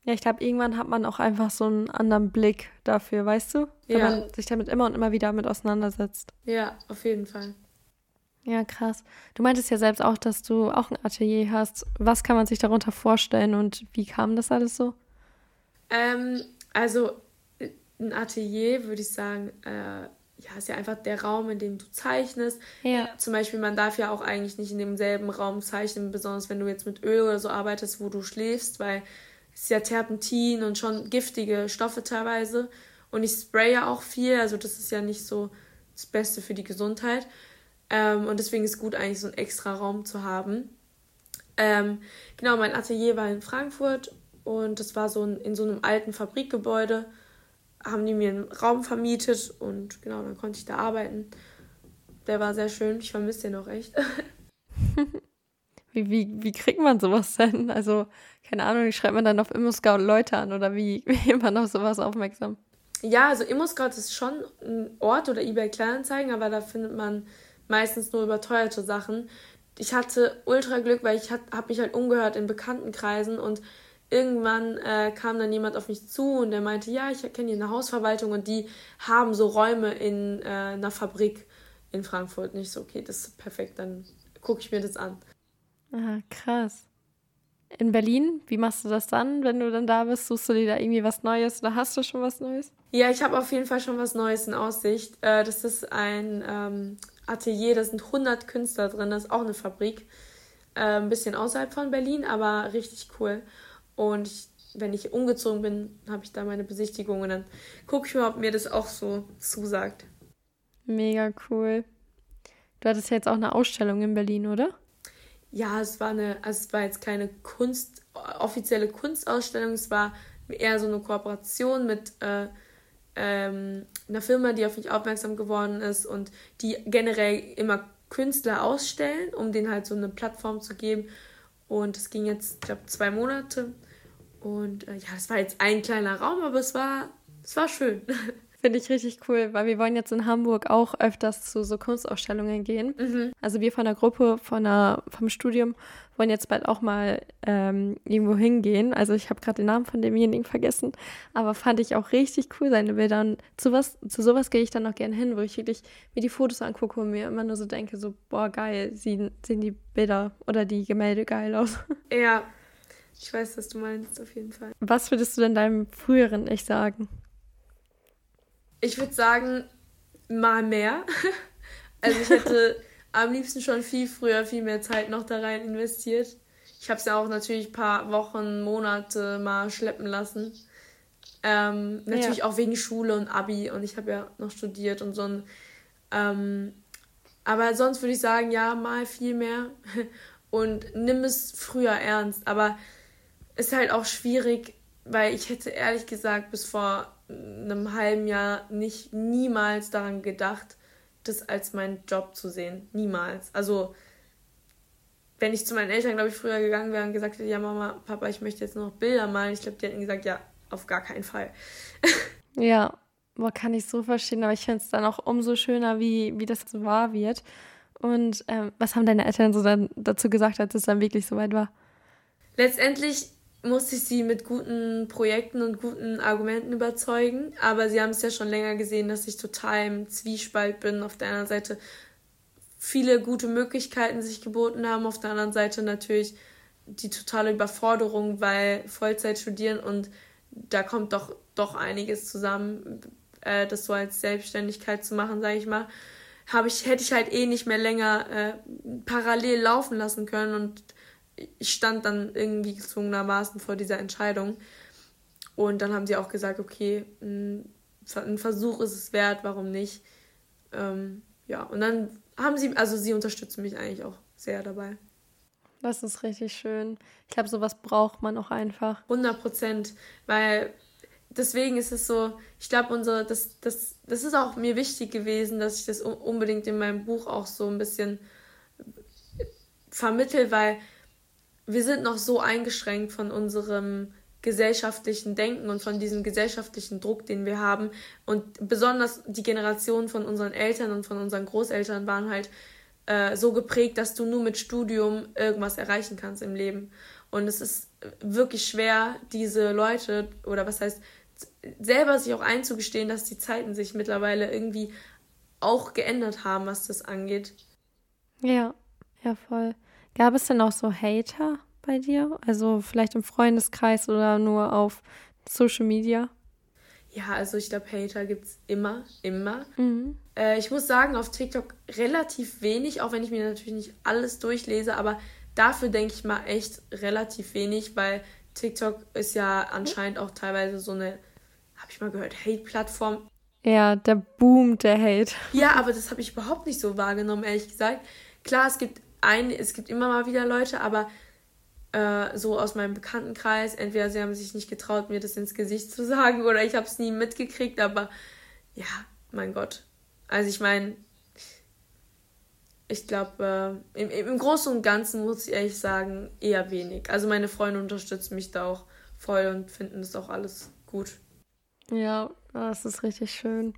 Ja, ich glaube, irgendwann hat man auch einfach so einen anderen Blick dafür, weißt du? Wenn ja. man sich damit immer und immer wieder mit auseinandersetzt. Ja, auf jeden Fall. Ja, krass. Du meintest ja selbst auch, dass du auch ein Atelier hast. Was kann man sich darunter vorstellen und wie kam das alles so? Ähm, also ein Atelier würde ich sagen, äh, ja, ist ja einfach der Raum, in dem du zeichnest. Ja. Zum Beispiel, man darf ja auch eigentlich nicht in demselben Raum zeichnen, besonders wenn du jetzt mit Öl oder so arbeitest, wo du schläfst, weil ist ja Terpentin und schon giftige Stoffe teilweise. Und ich spray ja auch viel, also das ist ja nicht so das Beste für die Gesundheit. Ähm, und deswegen ist gut, eigentlich so einen extra Raum zu haben. Ähm, genau, mein Atelier war in Frankfurt und das war so ein, in so einem alten Fabrikgebäude. Haben die mir einen Raum vermietet und genau, dann konnte ich da arbeiten. Der war sehr schön, ich vermisse den auch echt. [LAUGHS] Wie, wie, wie kriegt man sowas denn? Also, keine Ahnung, wie schreibt man dann auf ImmoScout Leute an oder wie, [LAUGHS] wie wird man auf sowas aufmerksam? Ja, also ImmoScout ist schon ein Ort oder eBay Kleinanzeigen, aber da findet man meistens nur überteuerte Sachen. Ich hatte ultra Glück, weil ich habe mich halt umgehört in Bekanntenkreisen und irgendwann äh, kam dann jemand auf mich zu und der meinte, ja, ich kenne hier eine Hausverwaltung und die haben so Räume in äh, einer Fabrik in Frankfurt. Und ich so, okay, das ist perfekt, dann gucke ich mir das an. Aha, krass. In Berlin, wie machst du das dann, wenn du dann da bist? Suchst du dir da irgendwie was Neues oder hast du schon was Neues? Ja, ich habe auf jeden Fall schon was Neues in Aussicht. Äh, das ist ein ähm, Atelier, da sind 100 Künstler drin, das ist auch eine Fabrik. Äh, ein bisschen außerhalb von Berlin, aber richtig cool. Und ich, wenn ich umgezogen bin, habe ich da meine Besichtigung und dann gucke ich mal, ob mir das auch so zusagt. Mega cool. Du hattest ja jetzt auch eine Ausstellung in Berlin, oder? Ja, es war eine, also es war jetzt keine Kunst, offizielle Kunstausstellung, es war eher so eine Kooperation mit äh, ähm, einer Firma, die auf mich aufmerksam geworden ist und die generell immer Künstler ausstellen, um denen halt so eine Plattform zu geben. Und es ging jetzt, ich glaube, zwei Monate. Und äh, ja, es war jetzt ein kleiner Raum, aber es war, es war schön. [LAUGHS] Finde ich richtig cool, weil wir wollen jetzt in Hamburg auch öfters zu so Kunstausstellungen gehen. Mhm. Also wir von der Gruppe, von der, vom Studium wollen jetzt bald auch mal ähm, irgendwo hingehen. Also ich habe gerade den Namen von demjenigen vergessen, aber fand ich auch richtig cool seine Bilder. Und zu, was, zu sowas gehe ich dann auch gerne hin, wo ich wirklich mir die Fotos angucke und mir immer nur so denke, so, boah, geil, sehen, sehen die Bilder oder die Gemälde geil aus. [LAUGHS] Ja, ich weiß, was du meinst, auf jeden Fall. Was würdest du denn deinem früheren Ich sagen? Ich würde sagen, mal mehr. [LAUGHS] Also ich hätte [LAUGHS] am liebsten schon viel früher, viel mehr Zeit noch da rein investiert. Ich habe es ja auch natürlich ein paar Wochen, Monate mal schleppen lassen. Ähm, natürlich ja. auch wegen Schule und Abi und ich habe ja noch studiert und so. Ein, ähm, aber sonst würde ich sagen, ja, mal viel mehr [LAUGHS] und nimm es früher ernst. Aber es ist halt auch schwierig, weil ich hätte ehrlich gesagt bis vor einem halben Jahr nicht niemals daran gedacht, das als meinen Job zu sehen. Niemals. Also, wenn ich zu meinen Eltern, glaube ich, früher gegangen wäre und gesagt hätte, ja, Mama, Papa, ich möchte jetzt noch Bilder malen, ich glaube, die hätten gesagt, ja, auf gar keinen Fall. [LAUGHS] ja, boah, kann ich so verstehen, aber ich finde es dann auch umso schöner, wie, wie das so wahr wird. Und ähm, was haben deine Eltern so dann dazu gesagt, als es dann wirklich so weit war? Letztendlich musste ich sie mit guten Projekten und guten Argumenten überzeugen. Aber sie haben es ja schon länger gesehen, dass ich total im Zwiespalt bin. Auf der einen Seite viele gute Möglichkeiten sich geboten haben, auf der anderen Seite natürlich die totale Überforderung, weil Vollzeit studieren und da kommt doch doch einiges zusammen, äh, das so als Selbstständigkeit zu machen, sage ich mal. Habe ich hätte ich halt eh nicht mehr länger äh, parallel laufen lassen können und ich stand dann irgendwie gezwungenermaßen vor dieser Entscheidung. Und dann haben sie auch gesagt, okay, ein Versuch ist es wert, warum nicht? Ähm, ja, und dann haben sie, also sie unterstützen mich eigentlich auch sehr dabei. Das ist richtig schön. Ich glaube, sowas braucht man auch einfach. 100 Prozent, weil deswegen ist es so, ich glaube, unsere, das, das, das ist auch mir wichtig gewesen, dass ich das unbedingt in meinem Buch auch so ein bisschen vermittel, weil wir sind noch so eingeschränkt von unserem gesellschaftlichen Denken und von diesem gesellschaftlichen Druck, den wir haben. Und besonders die Generation von unseren Eltern und von unseren Großeltern waren halt äh, so geprägt, dass du nur mit Studium irgendwas erreichen kannst im Leben. Und es ist wirklich schwer, diese Leute, oder was heißt, selber sich auch einzugestehen, dass die Zeiten sich mittlerweile irgendwie auch geändert haben, was das angeht. Ja, ja, voll. Gab es denn auch so Hater bei dir? Also vielleicht im Freundeskreis oder nur auf Social Media? Ja, also ich glaube, Hater gibt es immer, immer. Mhm. Äh, ich muss sagen, auf TikTok relativ wenig, auch wenn ich mir natürlich nicht alles durchlese, aber dafür denke ich mal echt relativ wenig, weil TikTok ist ja anscheinend auch teilweise so eine, habe ich mal gehört, Hate-Plattform. Ja, der Boom der Hate. Ja, aber das habe ich überhaupt nicht so wahrgenommen, ehrlich gesagt. Klar, es gibt ein, es gibt immer mal wieder Leute, aber äh, so aus meinem Bekanntenkreis, entweder sie haben sich nicht getraut, mir das ins Gesicht zu [LAUGHS] sagen, oder ich habe es nie mitgekriegt, aber ja, mein Gott. Also ich meine, ich glaube, äh, im, im Großen und Ganzen muss ich ehrlich sagen, eher wenig. Also meine Freunde unterstützen mich da auch voll und finden das auch alles gut. Ja, das ist richtig schön.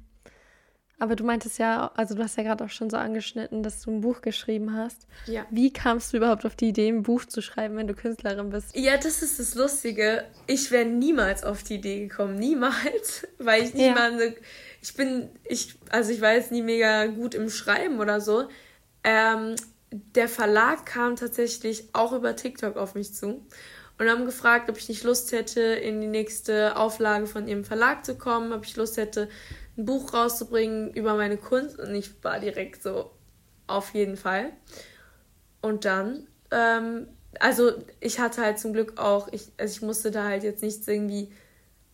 Aber du meintest ja, also du hast ja gerade auch schon so angeschnitten, dass du ein Buch geschrieben hast. Ja. Wie kamst du überhaupt auf die Idee, ein Buch zu schreiben, wenn du Künstlerin bist? Ja, das ist das Lustige. Ich wäre niemals auf die Idee gekommen. Niemals. [LAUGHS] Weil ich niemals. Ja. Ich bin, ich, also ich war jetzt nie mega gut im Schreiben oder so. Ähm, der Verlag kam tatsächlich auch über TikTok auf mich zu und haben gefragt, ob ich nicht Lust hätte, in die nächste Auflage von ihrem Verlag zu kommen, ob ich Lust hätte, ein Buch rauszubringen über meine Kunst. Und ich war direkt so, auf jeden Fall. Und dann, ähm, also ich hatte halt zum Glück auch, ich, also ich musste da halt jetzt nichts irgendwie,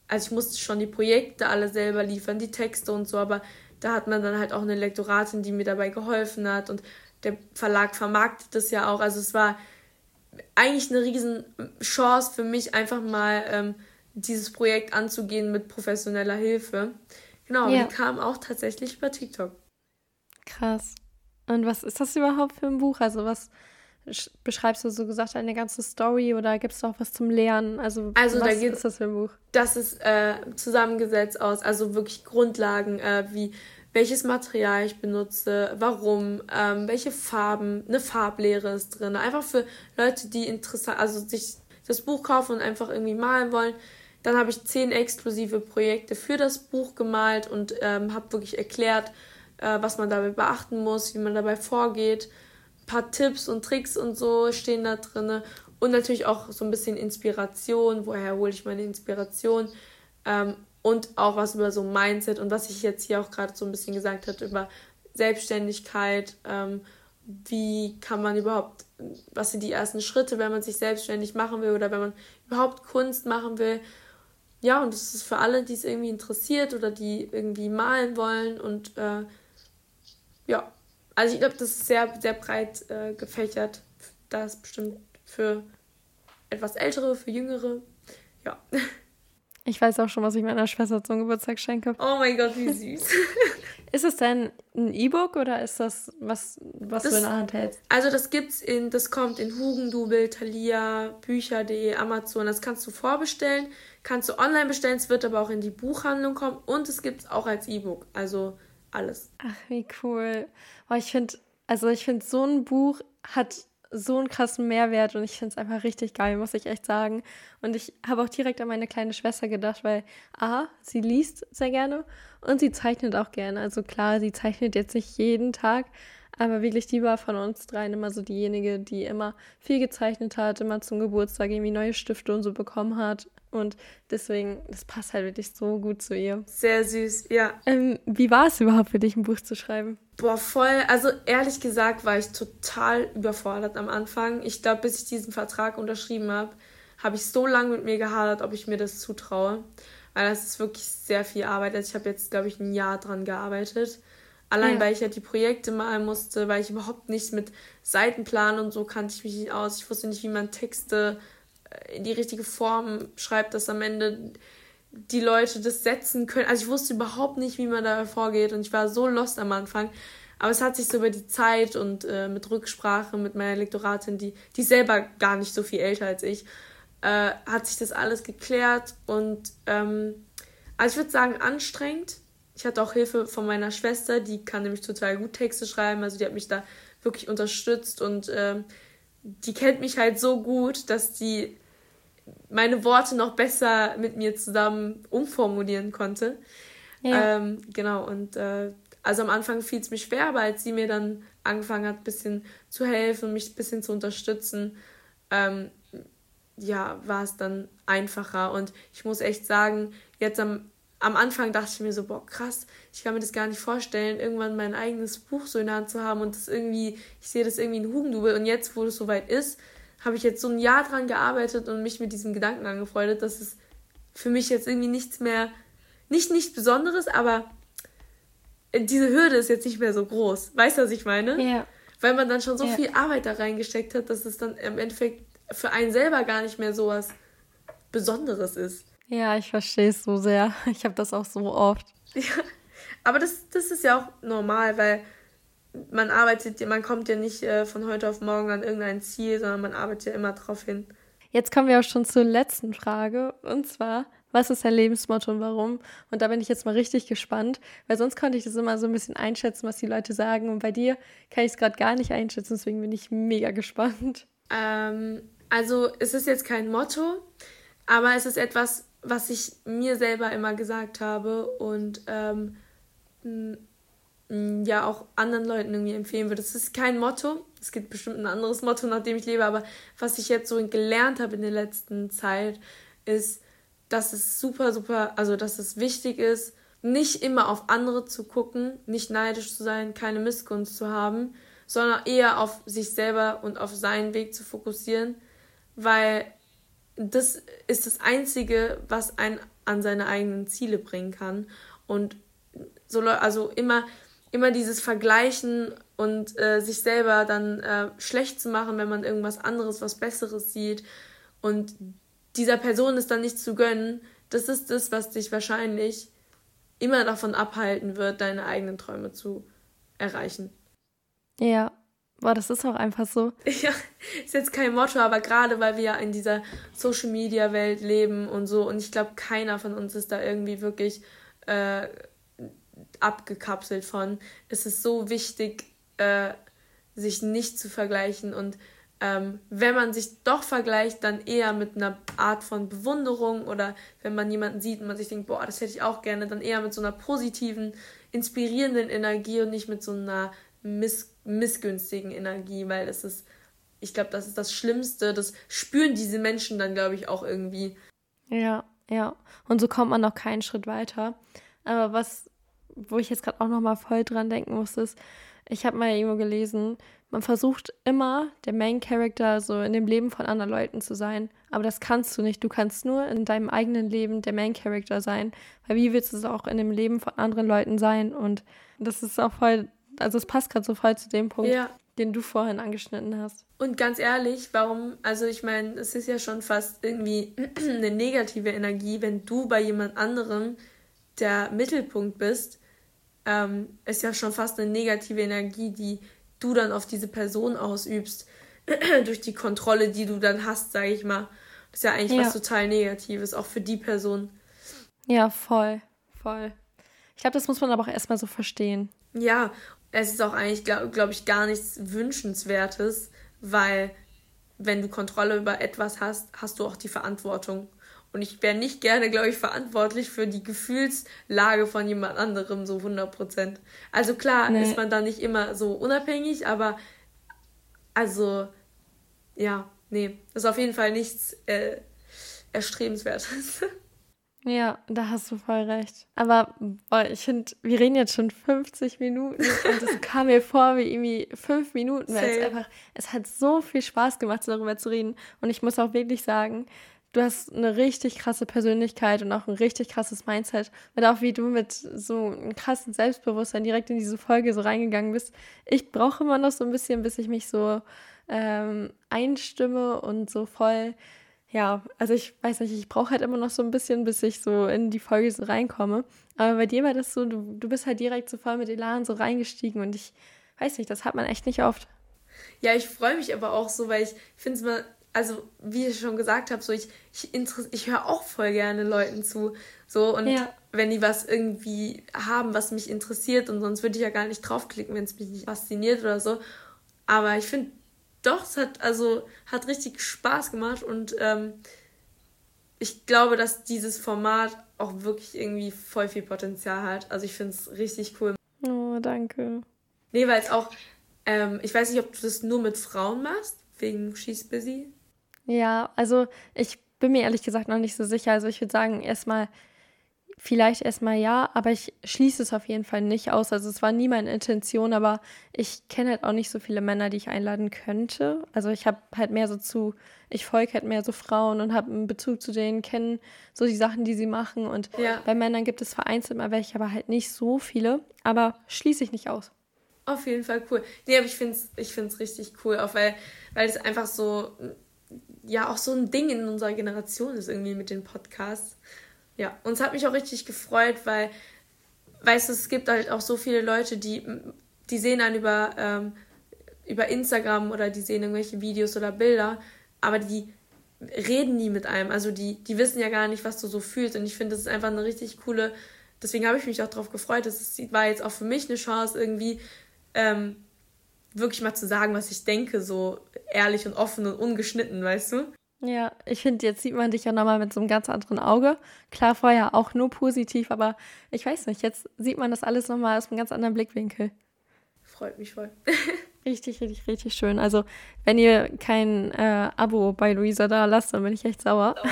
also ich musste schon die Projekte alle selber liefern, die Texte und so, aber da hat man dann halt auch eine Lektoratin, die mir dabei geholfen hat und der Verlag vermarktet das ja auch. Also es war eigentlich eine riesen Chance für mich, einfach mal ähm, dieses Projekt anzugehen mit professioneller Hilfe. Genau, ja. die kam auch tatsächlich über TikTok. Krass. Und was ist das überhaupt für ein Buch? Also was beschreibst du so gesagt eine ganze Story oder gibt es auch was zum Lernen? Also, also was da ist das für ein Buch? Das ist äh, zusammengesetzt aus, also wirklich Grundlagen äh, wie welches Material ich benutze, warum, ähm, welche Farben, eine Farblehre ist drin. Einfach für Leute, die interessant, also sich das Buch kaufen und einfach irgendwie malen wollen. Dann habe ich zehn exklusive Projekte für das Buch gemalt und ähm, habe wirklich erklärt, äh, was man dabei beachten muss, wie man dabei vorgeht. Ein paar Tipps und Tricks und so stehen da drin. Und natürlich auch so ein bisschen Inspiration. Woher hole ich meine Inspiration? Ähm, und auch was über so Mindset und was ich jetzt hier auch gerade so ein bisschen gesagt habe über Selbstständigkeit. Ähm, wie kann man überhaupt, was sind die ersten Schritte, wenn man sich selbstständig machen will oder wenn man überhaupt Kunst machen will ja, und das ist für alle, die es irgendwie interessiert oder die irgendwie malen wollen. Und äh, ja, also ich glaube, das ist sehr, sehr breit äh, gefächert. Das ist bestimmt für etwas ältere, für jüngere. Ja. [LAUGHS] Ich weiß auch schon, was ich meiner Schwester zum Geburtstag schenke. Oh mein Gott, wie süß. [LAUGHS] ist es denn ein E-Book oder ist das was, was das, du in der Hand hältst? Also das gibt's in, das kommt in Hugendubel, Thalia, Bücher.de, Amazon. Das kannst du vorbestellen, kannst du online bestellen. Es wird aber auch in die Buchhandlung kommen und es gibt es auch als E-Book. Also alles. Ach, wie cool. Oh, ich finde, also ich finde, so ein Buch hat so einen krassen Mehrwert und ich finde es einfach richtig geil, muss ich echt sagen. Und ich habe auch direkt an meine kleine Schwester gedacht, weil A, sie liest sehr gerne und sie zeichnet auch gerne. Also klar, sie zeichnet jetzt nicht jeden Tag, aber wirklich die war von uns dreien immer so diejenige, die immer viel gezeichnet hat, immer zum Geburtstag irgendwie neue Stifte und so bekommen hat. Und deswegen, das passt halt wirklich so gut zu ihr. Sehr süß, ja. Ähm, wie war es überhaupt für dich, ein Buch zu schreiben? Boah, voll. Also ehrlich gesagt war ich total überfordert am Anfang. Ich glaube, bis ich diesen Vertrag unterschrieben habe, habe ich so lange mit mir gehadert, ob ich mir das zutraue. Weil das ist wirklich sehr viel Arbeit. Also ich habe jetzt, glaube ich, ein Jahr dran gearbeitet. Allein, ja. weil ich ja halt die Projekte malen musste, weil ich überhaupt nicht mit Seitenplan und so kannte ich mich nicht aus. Ich wusste nicht, wie man Texte äh, in die richtige Form schreibt, dass am Ende die Leute das setzen können. Also ich wusste überhaupt nicht, wie man da vorgeht und ich war so lost am Anfang. Aber es hat sich so über die Zeit und äh, mit Rücksprache mit meiner Lektoratin, die, die selber gar nicht so viel älter als ich, äh, hat sich das alles geklärt und ähm, also ich würde sagen anstrengend. Ich hatte auch Hilfe von meiner Schwester, die kann nämlich total gut Texte schreiben, also die hat mich da wirklich unterstützt und ähm, die kennt mich halt so gut, dass die meine Worte noch besser mit mir zusammen umformulieren konnte. Ja. Ähm, genau, und äh, also am Anfang fiel es mir schwer, aber als sie mir dann angefangen hat, ein bisschen zu helfen, mich ein bisschen zu unterstützen, ähm, ja, war es dann einfacher. Und ich muss echt sagen, jetzt am, am Anfang dachte ich mir so, boah, krass, ich kann mir das gar nicht vorstellen, irgendwann mein eigenes Buch so in der Hand zu haben und das irgendwie, ich sehe das irgendwie in Hugendubel. Und jetzt, wo es soweit ist, habe ich jetzt so ein Jahr dran gearbeitet und mich mit diesem Gedanken angefreundet, dass es für mich jetzt irgendwie nichts mehr, nicht nichts Besonderes, aber diese Hürde ist jetzt nicht mehr so groß. Weißt du, was ich meine? Ja. Weil man dann schon so ja. viel Arbeit da reingesteckt hat, dass es dann im Endeffekt für einen selber gar nicht mehr so was Besonderes ist. Ja, ich verstehe es so sehr. [LAUGHS] Ich habe das auch so oft. Ja, aber das, das ist ja auch normal, weil man arbeitet, man kommt ja nicht äh, von heute auf morgen an irgendein Ziel, sondern man arbeitet ja immer drauf hin. Jetzt kommen wir auch schon zur letzten Frage. Und zwar, was ist dein Lebensmotto und warum? Und da bin ich jetzt mal richtig gespannt, weil sonst konnte ich das immer so ein bisschen einschätzen, was die Leute sagen. Und bei dir kann ich es gerade gar nicht einschätzen, deswegen bin ich mega gespannt. Ähm, also es ist jetzt kein Motto, aber es ist etwas, was ich mir selber immer gesagt habe und ähm, ja auch anderen Leuten irgendwie empfehlen würde. Es ist kein Motto, es gibt bestimmt ein anderes Motto, nach dem ich lebe, aber was ich jetzt so gelernt habe in der letzten Zeit, ist, dass es super, super, also dass es wichtig ist, nicht immer auf andere zu gucken, nicht neidisch zu sein, keine Missgunst zu haben, sondern eher auf sich selber und auf seinen Weg zu fokussieren, weil das ist das Einzige, was einen an seine eigenen Ziele bringen kann. Und so, also immer immer dieses Vergleichen und äh, sich selber dann äh, schlecht zu machen, wenn man irgendwas anderes, was Besseres sieht und dieser Person es dann nicht zu gönnen, das ist das, was dich wahrscheinlich immer davon abhalten wird, deine eigenen Träume zu erreichen. Ja, boah, das ist auch einfach so. [LAUGHS] Ja, ist jetzt kein Motto, aber gerade weil wir ja in dieser Social Media Welt leben und so und ich glaube, keiner von uns ist da irgendwie wirklich äh, abgekapselt von. Es ist so wichtig, äh, sich nicht zu vergleichen und ähm, wenn man sich doch vergleicht, dann eher mit einer Art von Bewunderung oder wenn man jemanden sieht und man sich denkt, boah, das hätte ich auch gerne, dann eher mit so einer positiven, inspirierenden Energie und nicht mit so einer miss missgünstigen Energie, weil es ist, ich glaube, das ist das Schlimmste. Das spüren diese Menschen dann, glaube ich, auch irgendwie. Ja, ja. Und so kommt man noch keinen Schritt weiter. Aber was wo ich jetzt gerade auch noch mal voll dran denken muss, ist, ich habe mal irgendwo gelesen, man versucht immer der Main Character so in dem Leben von anderen Leuten zu sein, aber das kannst du nicht. Du kannst nur in deinem eigenen Leben der Main Character sein, weil wie willst du es auch in dem Leben von anderen Leuten sein? Und das ist auch voll, also es passt gerade so voll zu dem Punkt, ja. den du vorhin angeschnitten hast. Und ganz ehrlich, warum? Also ich meine, es ist ja schon fast irgendwie [CLEARS THROAT] eine negative Energie, wenn du bei jemand anderem der Mittelpunkt bist ähm, ist ja schon fast eine negative Energie, die du dann auf diese Person ausübst, [CLEARS THROAT] durch die Kontrolle, die du dann hast, sage ich mal. Das ist ja eigentlich ja. was total Negatives, auch für die Person. Ja, voll, voll. Ich glaube, das muss man aber auch erstmal so verstehen. Ja, es ist auch eigentlich, glaube glaub ich, gar nichts Wünschenswertes, weil wenn du Kontrolle über etwas hast, hast du auch die Verantwortung. Und ich wäre nicht gerne, glaube ich, verantwortlich für die Gefühlslage von jemand anderem, so 100 Prozent. Also klar nee. ist man da nicht immer so unabhängig, aber also, ja, nee, das ist auf jeden Fall nichts äh, Erstrebenswertes. [LAUGHS] Ja, da hast du voll recht. Aber boah, ich finde, wir reden jetzt schon 50 Minuten und es [LAUGHS] kam mir vor wie irgendwie fünf Minuten, weil es einfach, es hat so viel Spaß gemacht, darüber zu reden. Und ich muss auch wirklich sagen, du hast eine richtig krasse Persönlichkeit und auch ein richtig krasses Mindset. Und auch wie du mit so einem krassen Selbstbewusstsein direkt in diese Folge so reingegangen bist. Ich brauche immer noch so ein bisschen, bis ich mich so ähm, einstimme und so voll ja, also ich weiß nicht, ich brauche halt immer noch so ein bisschen, bis ich so in die Folge so reinkomme. Aber bei dir war das so, du, du bist halt direkt so voll mit Elan so reingestiegen und ich weiß nicht, das hat man echt nicht oft. Ja, ich freue mich aber auch so, weil ich finde es mal, also wie ich schon gesagt habe, so ich, ich, ich höre auch voll gerne Leuten zu. So und ja. wenn die was irgendwie haben, was mich interessiert und sonst würde ich ja gar nicht draufklicken, wenn es mich nicht fasziniert oder so. Aber ich finde doch, es hat also hat richtig Spaß gemacht und ähm, ich glaube, dass dieses Format auch wirklich irgendwie voll viel Potenzial hat. Also ich finde es richtig cool. Oh, danke. Nee, weil es auch, ähm, ich weiß nicht, ob du das nur mit Frauen machst, wegen She's Busy. Ja, also ich bin mir ehrlich gesagt noch nicht so sicher. Also ich würde sagen, erstmal Vielleicht erstmal ja, aber ich schließe es auf jeden Fall nicht aus. Also es war nie meine Intention, aber ich kenne halt auch nicht so viele Männer, die ich einladen könnte. Also ich habe halt mehr so zu, ich folge halt mehr so Frauen und habe einen Bezug zu denen, kenne so die Sachen, die sie machen. Und ja. bei Männern gibt es vereinzelt mal welche, aber halt nicht so viele. Aber schließe ich nicht aus. Auf jeden Fall cool. Nee, aber ich finde es ich find's richtig cool, auch weil, weil es einfach so, ja, auch so ein Ding in unserer Generation ist irgendwie mit den Podcasts. Ja, und es hat mich auch richtig gefreut, weil, weißt du, es gibt halt auch so viele Leute, die, die sehen einen über, ähm, über Instagram oder die sehen irgendwelche Videos oder Bilder, aber die reden nie mit einem. Also die, die wissen ja gar nicht, was du so fühlst. Und ich finde, das ist einfach eine richtig coole, deswegen habe ich mich auch darauf gefreut. Das war jetzt auch für mich eine Chance, irgendwie ähm, wirklich mal zu sagen, was ich denke, so ehrlich und offen und ungeschnitten, weißt du? Ja, ich finde, jetzt sieht man dich ja nochmal mit so einem ganz anderen Auge. Klar, vorher auch nur positiv, aber ich weiß nicht, jetzt sieht man das alles nochmal aus einem ganz anderen Blickwinkel. Freut mich voll. [LAUGHS] richtig, richtig, richtig schön. Also, wenn ihr kein äh, Abo bei Luisa da lasst, dann bin ich echt sauer. [LAUGHS]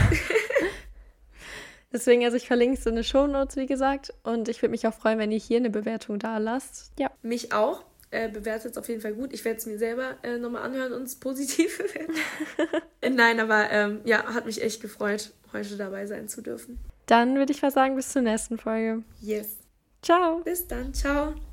Deswegen, also ich verlinke es in den Show Notes, wie gesagt. Und ich würde mich auch freuen, wenn ihr hier eine Bewertung da lasst. Ja. Mich auch äh, bewertet es auf jeden Fall gut. Ich werde es mir selber äh, nochmal anhören und es positiv [LAUGHS] bewerten. Äh, nein, aber ähm, ja, hat mich echt gefreut, heute dabei sein zu dürfen. Dann würde ich mal sagen, bis zur nächsten Folge. Yes. Ciao. Bis dann. Ciao.